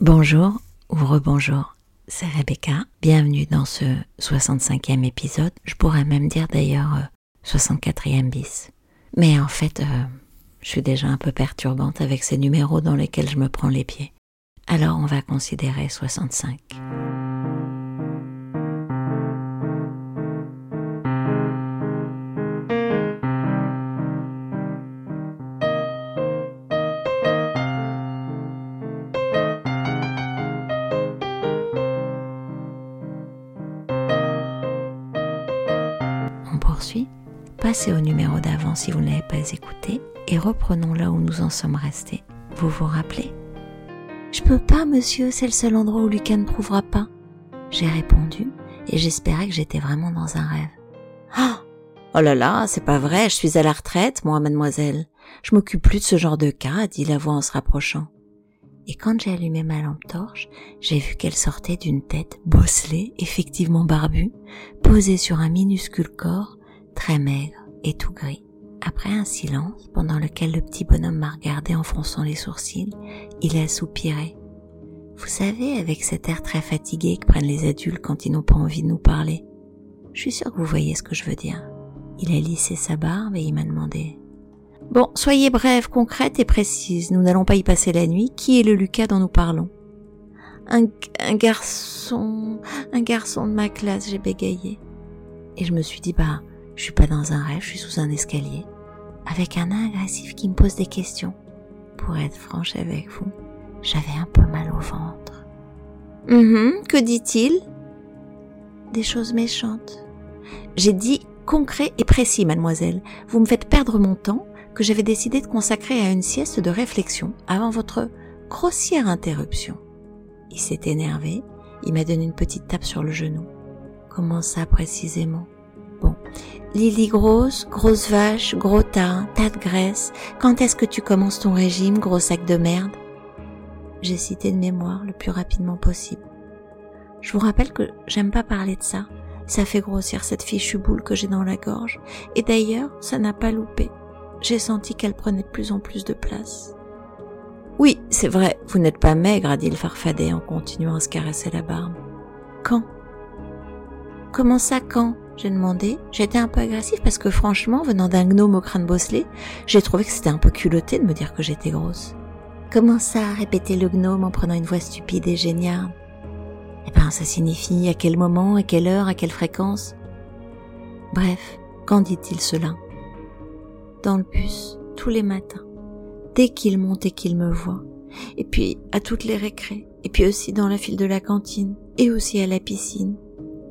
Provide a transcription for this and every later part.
Bonjour ou rebonjour, c'est Rebecca. Bienvenue dans ce 65e épisode. Je pourrais même dire d'ailleurs 64e bis. Mais en fait, euh, je suis déjà un peu perturbante avec ces numéros dans lesquels je me prends les pieds. Alors on va considérer 65. Passez au numéro d'avant si vous ne l'avez pas écouté et reprenons là où nous en sommes restés. Vous vous rappelez? Je peux pas, monsieur, c'est le seul endroit où Lucas ne trouvera pas. J'ai répondu et j'espérais que j'étais vraiment dans un rêve. Ah Oh là là, c'est pas vrai, je suis à la retraite, moi, mademoiselle. Je m'occupe plus de ce genre de cas, dit la voix en se rapprochant. Et quand j'ai allumé ma lampe torche, j'ai vu qu'elle sortait d'une tête bosselée, effectivement barbue, posée sur un minuscule corps, très maigre et tout gris. Après un silence, pendant lequel le petit bonhomme m'a regardé en fronçant les sourcils, il a soupiré. Vous savez, avec cet air très fatigué que prennent les adultes quand ils n'ont pas envie de nous parler. Je suis sûre que vous voyez ce que je veux dire. Il a lissé sa barbe et il m'a demandé Bon, soyez brève, concrète et précise. Nous n'allons pas y passer la nuit. Qui est le Lucas dont nous parlons? Un, un garçon, un garçon de ma classe, j'ai bégayé. Et je me suis dit, bah, je suis pas dans un rêve, je suis sous un escalier, avec un nain agressif qui me pose des questions. Pour être franche avec vous, j'avais un peu mal au ventre. Hum, que dit-il? Des choses méchantes. J'ai dit concret et précis, mademoiselle. Vous me faites perdre mon temps que j'avais décidé de consacrer à une sieste de réflexion avant votre grossière interruption. Il s'est énervé, il m'a donné une petite tape sur le genou. Comment ça précisément? Lily grosse, grosse vache, gros tas, tas de graisse, quand est-ce que tu commences ton régime, gros sac de merde? J'ai cité de mémoire le plus rapidement possible. Je vous rappelle que j'aime pas parler de ça. Ça fait grossir cette fichue boule que j'ai dans la gorge. Et d'ailleurs, ça n'a pas loupé. J'ai senti qu'elle prenait de plus en plus de place. Oui, c'est vrai, vous n'êtes pas maigre, a dit le farfadet en continuant à se caresser la barbe. Quand? Comment ça quand? J'ai demandé. J'étais un peu agressif parce que franchement, venant d'un gnome au crâne bosselé, j'ai trouvé que c'était un peu culotté de me dire que j'étais grosse. Comment ça répétait le gnome en prenant une voix stupide et géniale. Eh ben, ça signifie à quel moment, à quelle heure, à quelle fréquence. Bref, quand dit-il cela? Dans le bus, tous les matins, dès qu'il monte et qu'il me voit, et puis à toutes les récrés, et puis aussi dans la file de la cantine, et aussi à la piscine,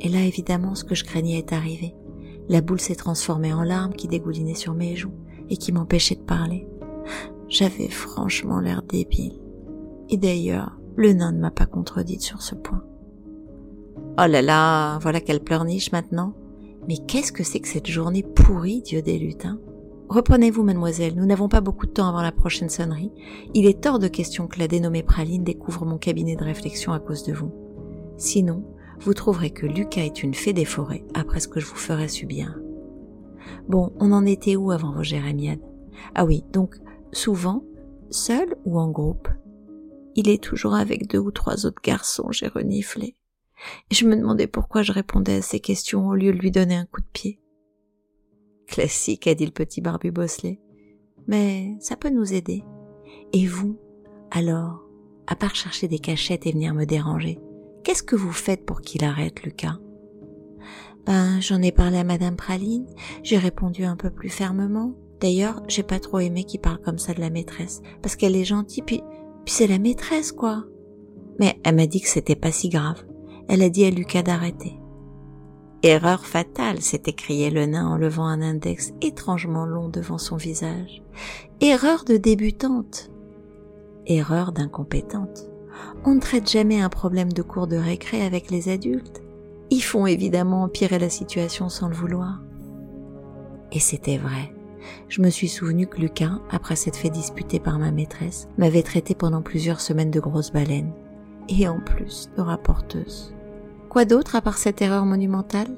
et là, évidemment, ce que je craignais est arrivé. La boule s'est transformée en larmes qui dégoulinaient sur mes joues et qui m'empêchaient de parler. J'avais franchement l'air débile. Et d'ailleurs, le nain ne m'a pas contredite sur ce point. Oh là là, voilà qu'elle pleurniche maintenant. Mais qu'est-ce que c'est que cette journée pourrie, Dieu des lutins? Reprenez-vous, mademoiselle, nous n'avons pas beaucoup de temps avant la prochaine sonnerie. Il est hors de question que la dénommée Praline découvre mon cabinet de réflexion à cause de vous. Sinon, vous trouverez que Lucas est une fée des forêts après ce que je vous ferai subir. Bon, on en était où avant vos jérémiades? Ah oui, donc souvent, seul ou en groupe? Il est toujours avec deux ou trois autres garçons, j'ai reniflé. Et je me demandais pourquoi je répondais à ces questions au lieu de lui donner un coup de pied. Classique, a dit le petit barbu bosselé. Mais ça peut nous aider. Et vous, alors, à part chercher des cachettes et venir me déranger, Qu'est-ce que vous faites pour qu'il arrête, Lucas Ben, j'en ai parlé à Madame Praline, j'ai répondu un peu plus fermement. D'ailleurs, j'ai pas trop aimé qu'il parle comme ça de la maîtresse, parce qu'elle est gentille, puis, puis c'est la maîtresse, quoi. Mais elle m'a dit que c'était pas si grave. Elle a dit à Lucas d'arrêter. Erreur fatale, s'est écrié le nain en levant un index étrangement long devant son visage. Erreur de débutante. Erreur d'incompétente. On ne traite jamais un problème de cours de récré avec les adultes. Ils font évidemment empirer la situation sans le vouloir. Et c'était vrai. Je me suis souvenu que Lucas, après s'être fait disputer par ma maîtresse, m'avait traité pendant plusieurs semaines de grosse baleine. Et en plus de rapporteuse. Quoi d'autre à part cette erreur monumentale?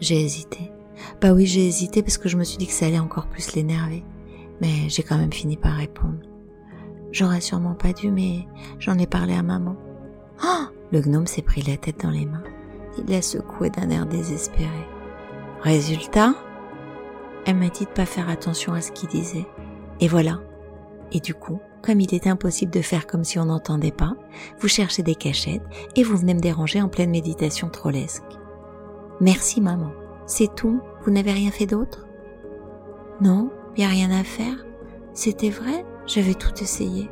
J'ai hésité. Bah oui, j'ai hésité parce que je me suis dit que ça allait encore plus l'énerver. Mais j'ai quand même fini par répondre. J'aurais sûrement pas dû, mais j'en ai parlé à maman. Oh Le gnome s'est pris la tête dans les mains. Il la secoué d'un air désespéré. Résultat? Elle m'a dit de pas faire attention à ce qu'il disait. Et voilà. Et du coup, comme il est impossible de faire comme si on n'entendait pas, vous cherchez des cachettes et vous venez me déranger en pleine méditation trollesque. Merci maman. C'est tout? Vous n'avez rien fait d'autre? Non, il a rien à faire? C'était vrai? J'avais tout essayé.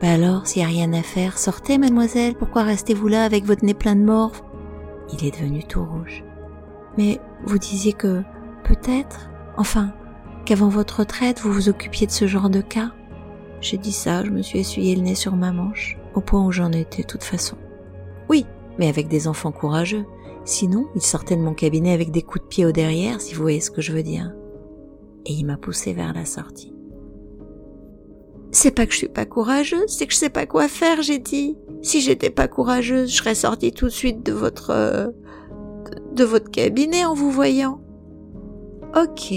Bah alors, s'il y a rien à faire, sortez, mademoiselle, pourquoi restez-vous là avec votre nez plein de morve? Il est devenu tout rouge. Mais vous disiez que, peut-être, enfin, qu'avant votre retraite, vous vous occupiez de ce genre de cas? J'ai dit ça, je me suis essuyé le nez sur ma manche, au point où j'en étais de toute façon. Oui, mais avec des enfants courageux. Sinon, il sortait de mon cabinet avec des coups de pied au derrière, si vous voyez ce que je veux dire. Et il m'a poussé vers la sortie. C'est pas que je suis pas courageuse, c'est que je sais pas quoi faire, j'ai dit. Si j'étais pas courageuse, je serais sortie tout de suite de votre euh, de votre cabinet en vous voyant. Ok,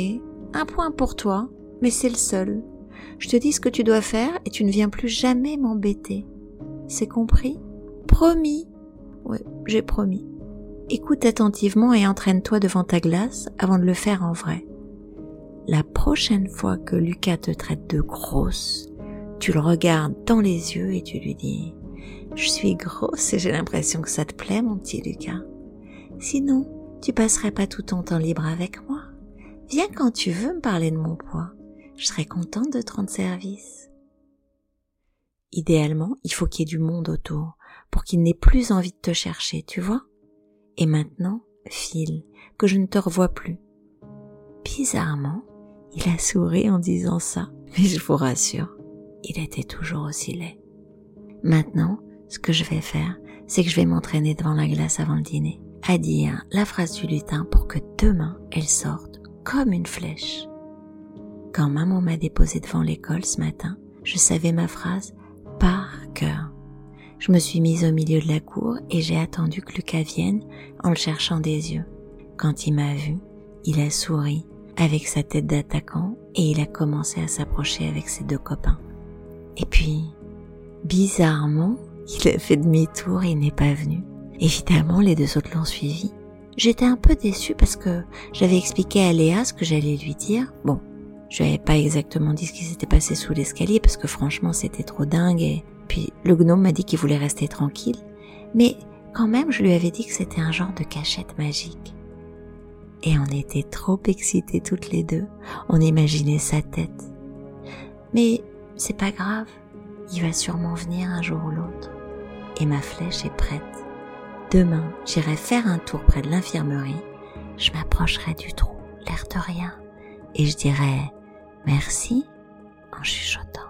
un point pour toi, mais c'est le seul. Je te dis ce que tu dois faire et tu ne viens plus jamais m'embêter. C'est compris? Promis. Oui, j'ai promis. Écoute attentivement et entraîne-toi devant ta glace avant de le faire en vrai. La prochaine fois que Lucas te traite de grosse, tu le regardes dans les yeux et tu lui dis Je suis grosse et j'ai l'impression que ça te plaît, mon petit Lucas. Sinon, tu passerais pas tout ton temps libre avec moi. Viens quand tu veux me parler de mon poids. Je serai contente de te rendre service. Idéalement, il faut qu'il y ait du monde autour pour qu'il n'ait plus envie de te chercher, tu vois. Et maintenant, file, que je ne te revois plus. Bizarrement, il a souri en disant ça, mais je vous rassure, il était toujours aussi laid. Maintenant, ce que je vais faire, c'est que je vais m'entraîner devant la glace avant le dîner, à dire la phrase du lutin pour que demain elle sorte comme une flèche. Quand maman m'a déposé devant l'école ce matin, je savais ma phrase par cœur. Je me suis mise au milieu de la cour et j'ai attendu que Lucas vienne en le cherchant des yeux. Quand il m'a vu, il a souri avec sa tête d'attaquant et il a commencé à s'approcher avec ses deux copains. Et puis, bizarrement, il a fait demi-tour et n'est pas venu. Évidemment, les deux autres l'ont suivi. J'étais un peu déçue parce que j'avais expliqué à Léa ce que j'allais lui dire. Bon, je n'avais pas exactement dit ce qui s'était passé sous l'escalier parce que franchement c'était trop dingue et puis le gnome m'a dit qu'il voulait rester tranquille. Mais quand même, je lui avais dit que c'était un genre de cachette magique. Et on était trop excités toutes les deux. On imaginait sa tête. Mais c'est pas grave, il va sûrement venir un jour ou l'autre. Et ma flèche est prête. Demain, j'irai faire un tour près de l'infirmerie, je m'approcherai du trou, l'air de rien, et je dirai merci en chuchotant.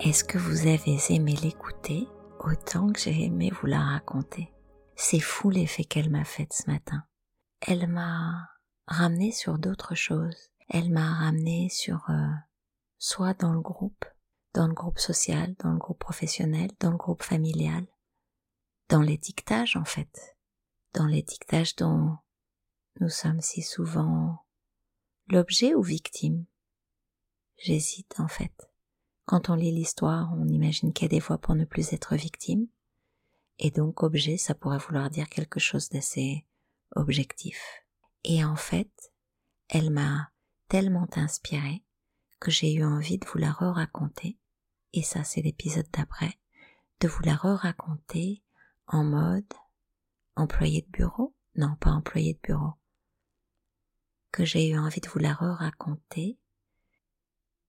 Est-ce que vous avez aimé l'écouter autant que j'ai aimé vous la raconter? C'est fou l'effet qu'elle m'a fait ce matin. Elle m'a ramené sur d'autres choses. Elle m'a ramené sur euh, soit dans le groupe, dans le groupe social, dans le groupe professionnel, dans le groupe familial, dans l'étiquetage en fait, dans l'étiquetage dont nous sommes si souvent l'objet ou victime. J'hésite en fait. Quand on lit l'histoire, on imagine qu'il y a des voies pour ne plus être victime, et donc objet, ça pourrait vouloir dire quelque chose d'assez objectif. Et en fait, elle m'a tellement inspirée que j'ai eu envie de vous la re-raconter, et ça c'est l'épisode d'après, de vous la re-raconter en mode employé de bureau, non pas employé de bureau, que j'ai eu envie de vous la re-raconter,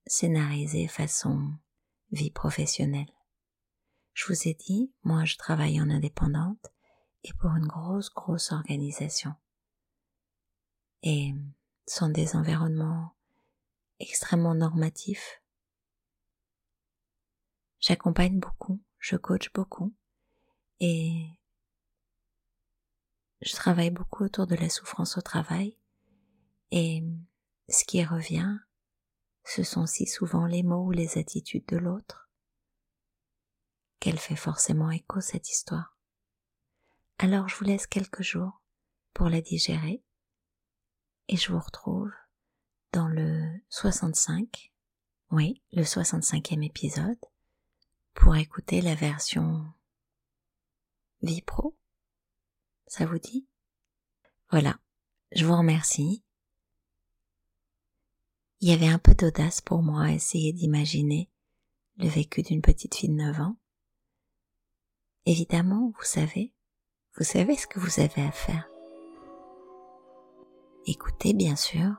scénarisée façon vie professionnelle. Je vous ai dit, moi je travaille en indépendante et pour une grosse, grosse organisation. Et sont des environnements extrêmement normatif. J'accompagne beaucoup, je coach beaucoup et je travaille beaucoup autour de la souffrance au travail et ce qui revient, ce sont si souvent les mots ou les attitudes de l'autre qu'elle fait forcément écho cette histoire. Alors je vous laisse quelques jours pour la digérer et je vous retrouve dans le 65, oui, le 65e épisode, pour écouter la version Vie Pro. Ça vous dit? Voilà, je vous remercie. Il y avait un peu d'audace pour moi à essayer d'imaginer le vécu d'une petite fille de 9 ans. Évidemment, vous savez, vous savez ce que vous avez à faire. Écoutez, bien sûr.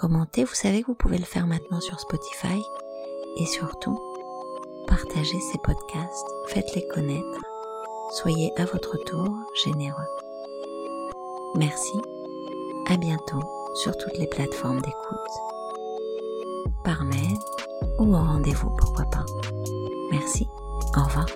Commentez, vous savez que vous pouvez le faire maintenant sur Spotify. Et surtout, partagez ces podcasts, faites-les connaître. Soyez à votre tour généreux. Merci. À bientôt sur toutes les plateformes d'écoute. Par mail ou en rendez-vous, pourquoi pas. Merci. Au revoir.